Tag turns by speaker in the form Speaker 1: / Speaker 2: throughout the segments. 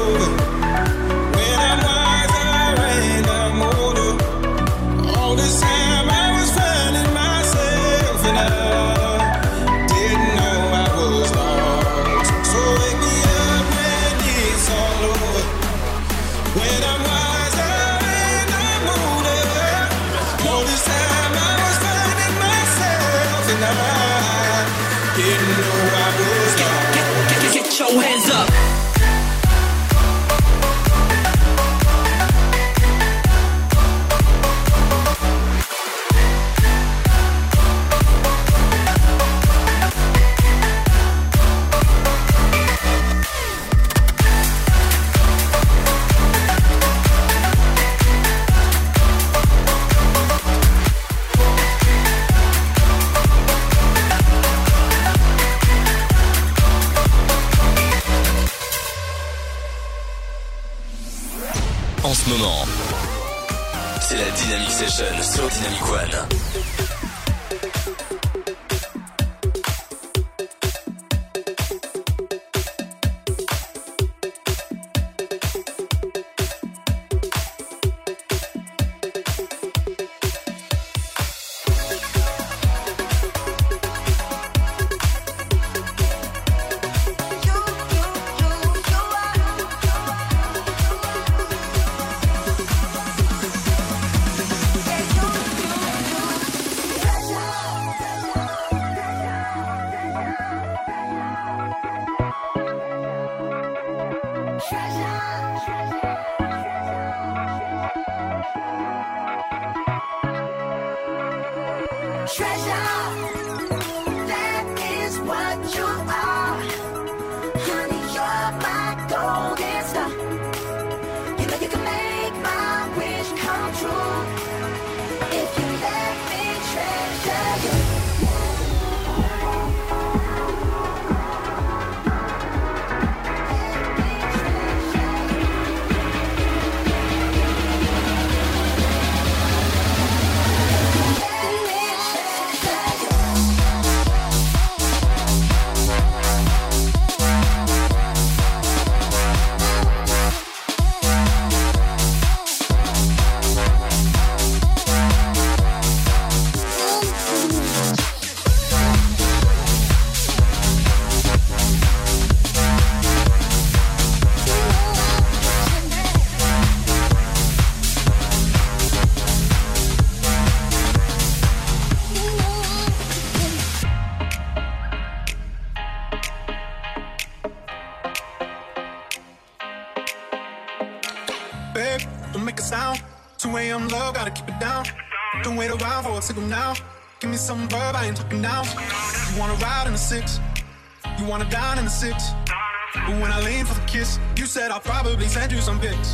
Speaker 1: over.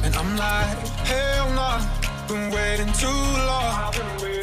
Speaker 1: And I'm like, hell no, nah, been waiting too long.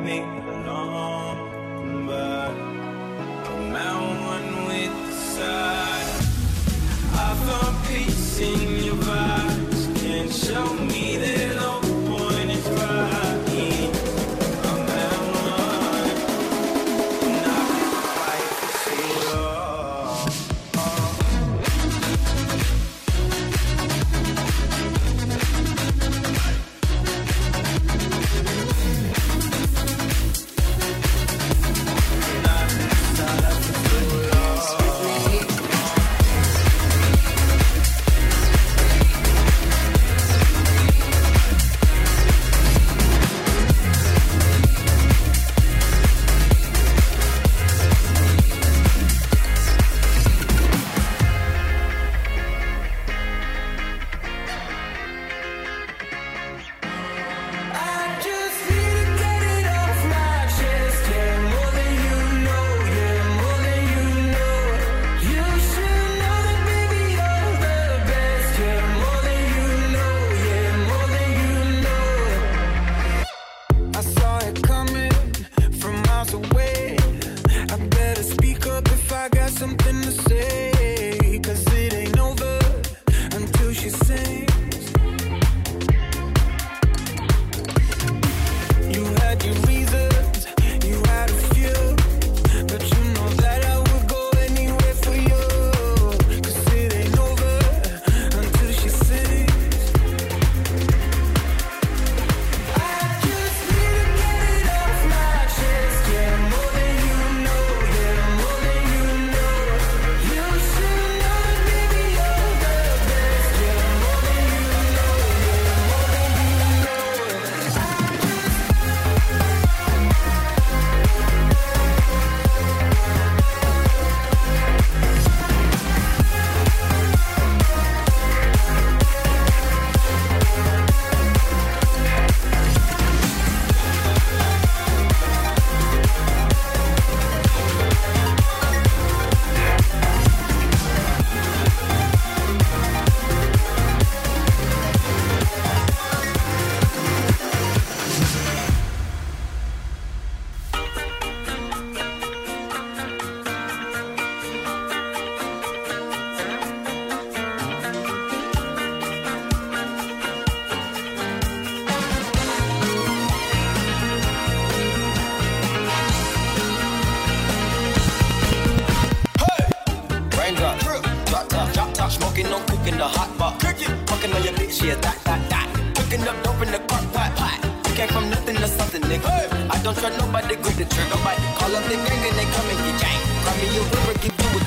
Speaker 2: Me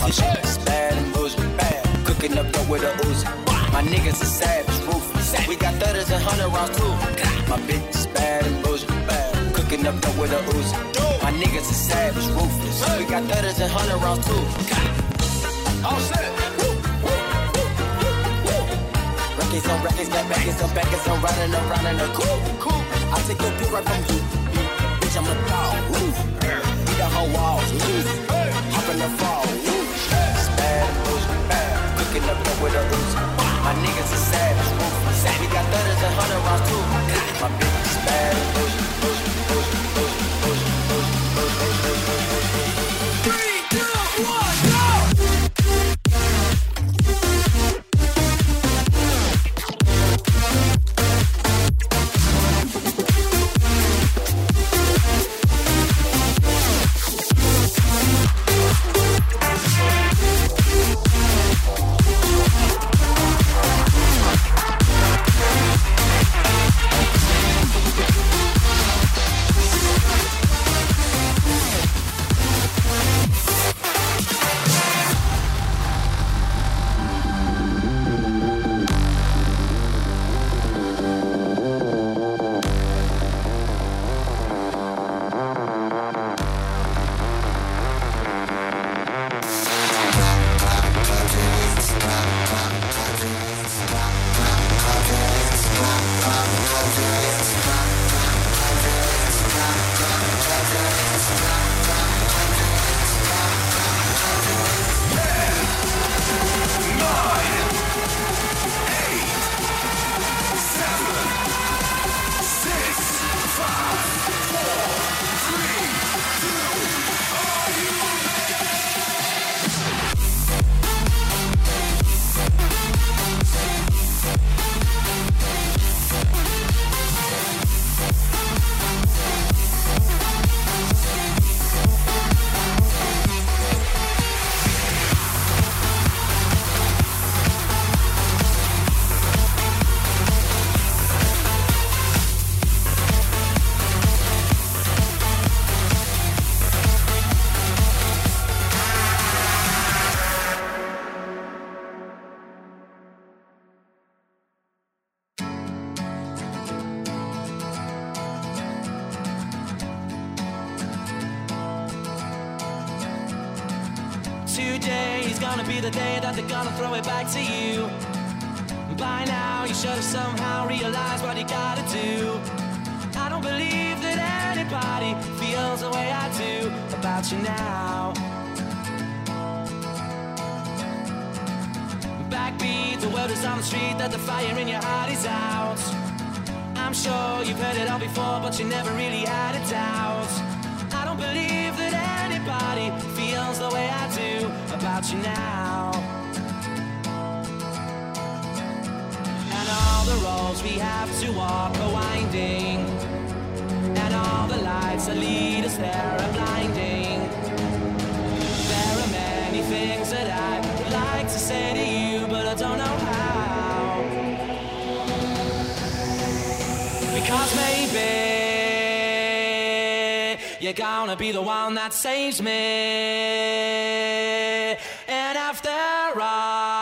Speaker 2: a
Speaker 3: t-shirt. Bad and bullshit, bad. Cooking up dope with a Uzi. My niggas are savage, ruthless. We got thudders and hundred rounds too. My bitch is bad and bullshit, bad. Cooking up dope with a Uzi. My niggas are savage, ruthless. We got thudders and hundred rounds too. Oh shit. Records on records, got backers on backers, I'm riding around in a cool, cool. I take your pick right from you. Bitch, I'm a dog. Woo. Beat the whole walls. Woo. Hop in the fall. Bad. Cooking up dope with a Uzi. My niggas are savage, ruthless. We got thudders and hundred rounds too. My bitch is bad,
Speaker 4: your heart is out. I'm sure you've heard it all before, but you never really had a doubt. I don't believe that anybody feels the way I do about you now. And all the roads we have to walk are winding. And all the lights that lead us there are blinding. There are many things that I would like to say to you, Because maybe you're gonna be the one that saves me. And after all,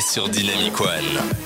Speaker 5: sur Dynamic One.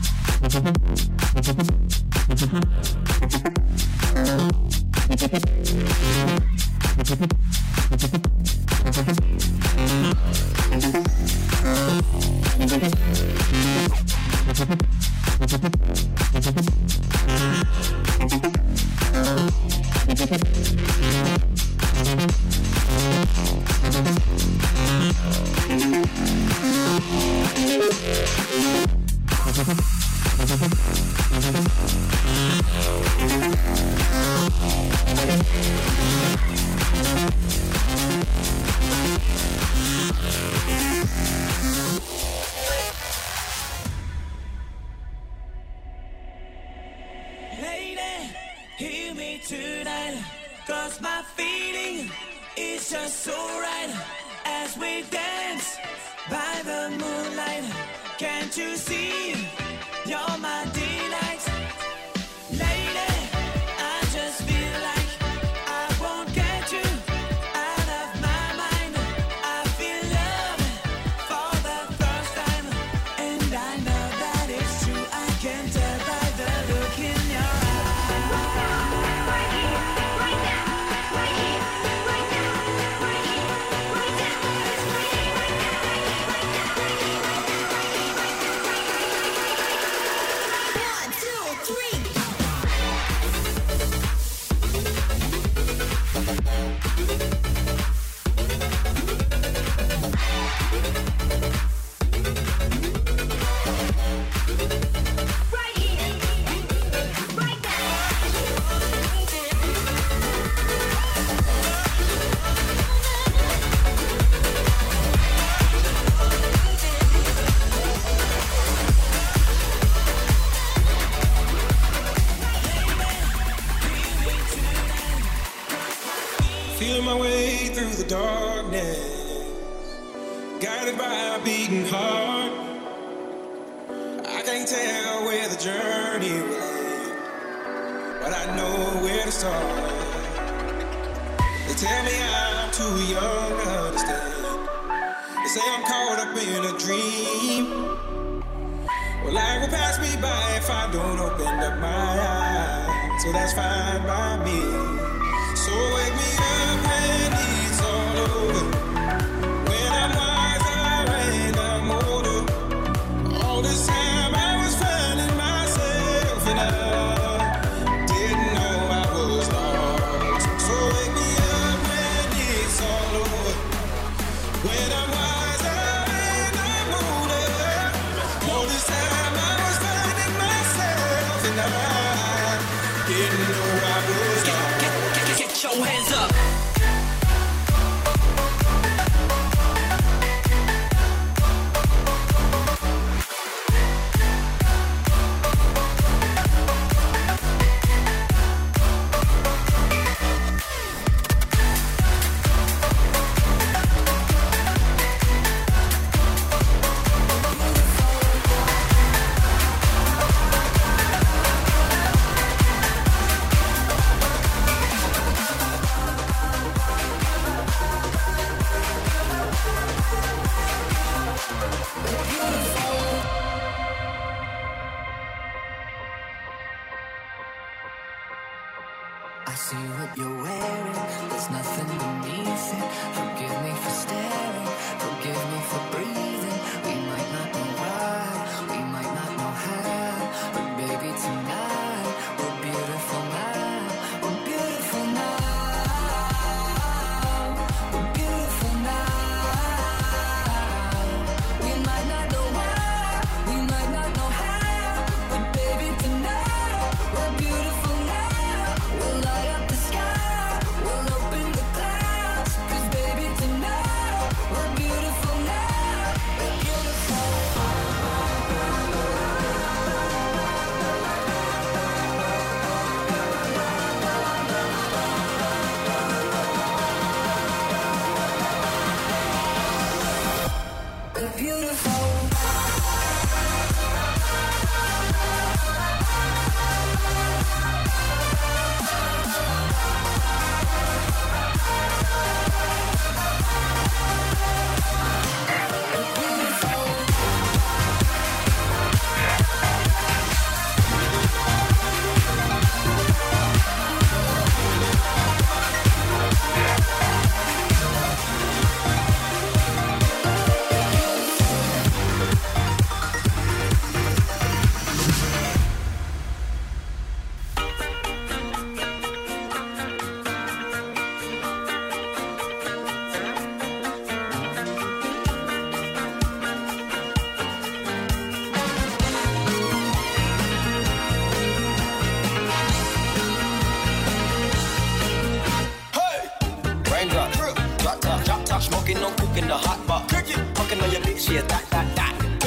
Speaker 6: Beautiful.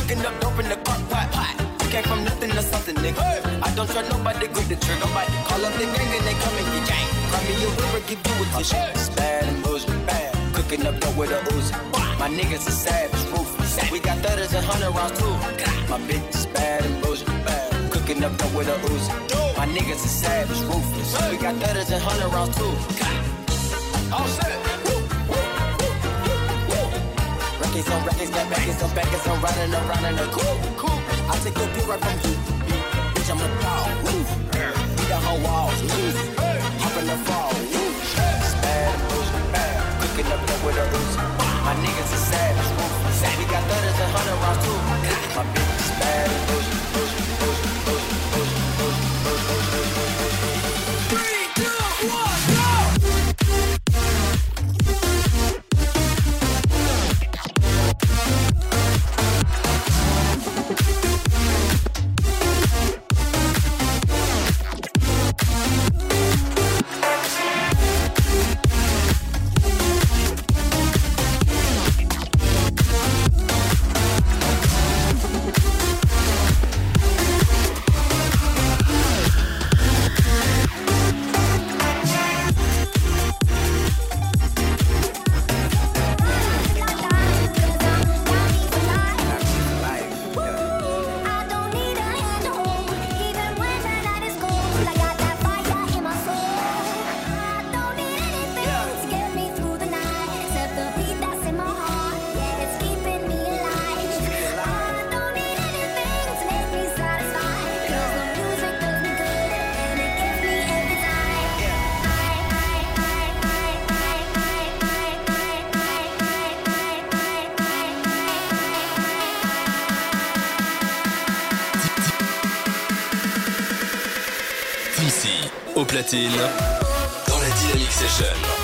Speaker 3: Cooking up dope in the crock pot. You came from nothing to something, nigga. I don't trust nobody, grip the trigger, nobody. Call up the gang and they come and get gang. Cry me a river, give you a tissue. It's bad and bullshit, bad. Cooking up dope with a Uzi. My niggas are savage, ruthless. We got thudders and hundred rounds too. My bitch is bad and bullshit, bad. Cooking up dope with a Uzi. My niggas are savage, ruthless. We got thudders and hundred rounds too. All set. Records on records, got records on records, I'm riding around in a coupe. Cool. I take your beat right from you. Bitch, I'm a dog. Woo. Beat the whole walls. Woo. Hop in the fall. Woo. And bullshit, bad. Cooking up dope with a.
Speaker 5: D'ici au platine, dans la Dynamic Session.